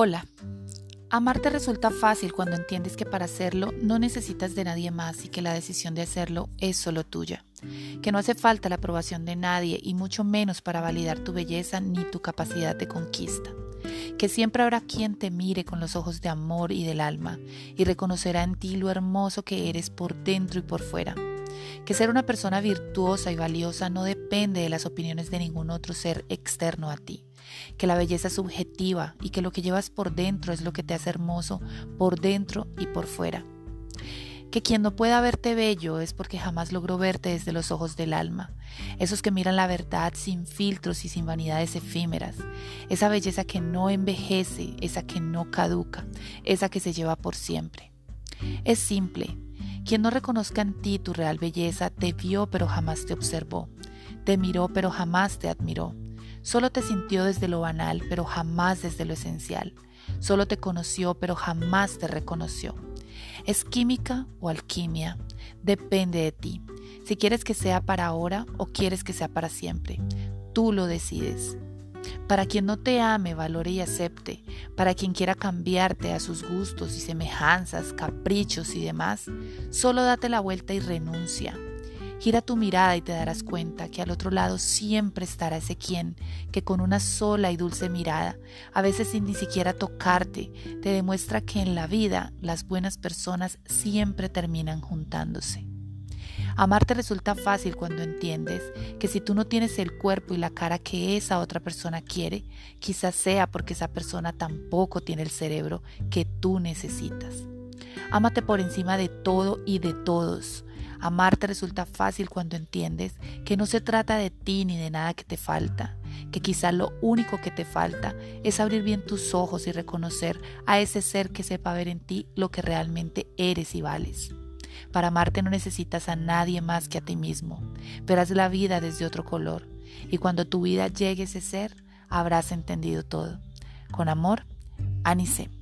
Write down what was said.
Hola. Amarte resulta fácil cuando entiendes que para hacerlo no necesitas de nadie más y que la decisión de hacerlo es solo tuya. Que no hace falta la aprobación de nadie y mucho menos para validar tu belleza ni tu capacidad de conquista. Que siempre habrá quien te mire con los ojos de amor y del alma y reconocerá en ti lo hermoso que eres por dentro y por fuera. Que ser una persona virtuosa y valiosa no depende de las opiniones de ningún otro ser externo a ti que la belleza es subjetiva y que lo que llevas por dentro es lo que te hace hermoso por dentro y por fuera. Que quien no pueda verte bello es porque jamás logró verte desde los ojos del alma, esos que miran la verdad sin filtros y sin vanidades efímeras, esa belleza que no envejece, esa que no caduca, esa que se lleva por siempre. Es simple, quien no reconozca en ti tu real belleza te vio pero jamás te observó, te miró pero jamás te admiró, Solo te sintió desde lo banal, pero jamás desde lo esencial. Solo te conoció, pero jamás te reconoció. ¿Es química o alquimia? Depende de ti. Si quieres que sea para ahora o quieres que sea para siempre. Tú lo decides. Para quien no te ame, valore y acepte, para quien quiera cambiarte a sus gustos y semejanzas, caprichos y demás, solo date la vuelta y renuncia. Gira tu mirada y te darás cuenta que al otro lado siempre estará ese quien que con una sola y dulce mirada, a veces sin ni siquiera tocarte, te demuestra que en la vida las buenas personas siempre terminan juntándose. Amarte resulta fácil cuando entiendes que si tú no tienes el cuerpo y la cara que esa otra persona quiere, quizás sea porque esa persona tampoco tiene el cerebro que tú necesitas. Ámate por encima de todo y de todos. Amarte resulta fácil cuando entiendes que no se trata de ti ni de nada que te falta, que quizás lo único que te falta es abrir bien tus ojos y reconocer a ese ser que sepa ver en ti lo que realmente eres y vales. Para amarte no necesitas a nadie más que a ti mismo. Verás la vida desde otro color y cuando tu vida llegue a ese ser, habrás entendido todo. Con amor, Anice.